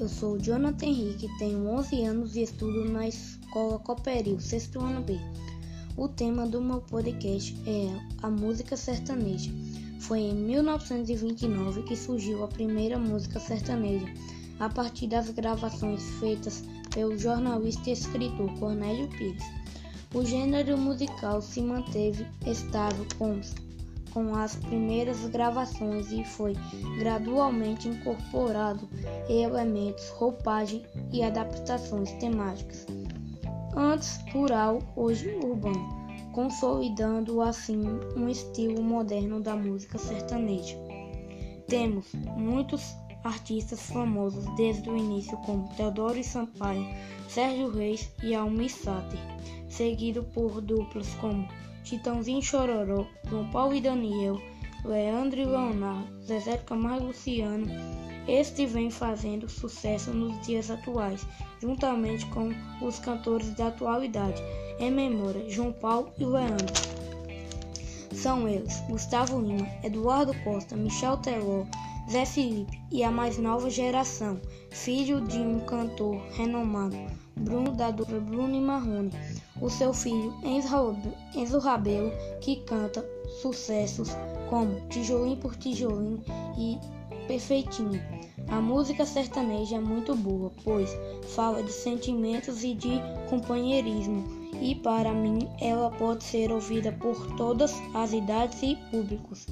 eu sou Jonathan Henrique, tenho 11 anos e estudo na escola Cooperil, sexto ano B. O tema do meu podcast é a música sertaneja. Foi em 1929 que surgiu a primeira música sertaneja, a partir das gravações feitas pelo jornalista e escritor Cornélio Pires. O gênero musical se manteve estável com com as primeiras gravações e foi gradualmente incorporado elementos, roupagem e adaptações temáticas. Antes rural, hoje urbano, consolidando assim um estilo moderno da música sertaneja. Temos muitos artistas famosos desde o início como Teodoro Sampaio, Sérgio Reis e Almir Sater, seguido por duplas como Chitãozinho Chororó, João Paulo e Daniel, Leandro e Leonardo, Zezé Camargo e Luciano. Este vem fazendo sucesso nos dias atuais, juntamente com os cantores da atualidade, em memória João Paulo e Leandro. São eles Gustavo Lima, Eduardo Costa, Michel Teló, Zé Felipe e a mais nova geração, filho de um cantor renomado, Bruno da dupla Bruno e Marrone o seu filho Enzo Rabelo, que canta sucessos como Tijolinho por Tijolinho e Perfeitinho. A música sertaneja é muito boa, pois fala de sentimentos e de companheirismo, e para mim ela pode ser ouvida por todas as idades e públicos.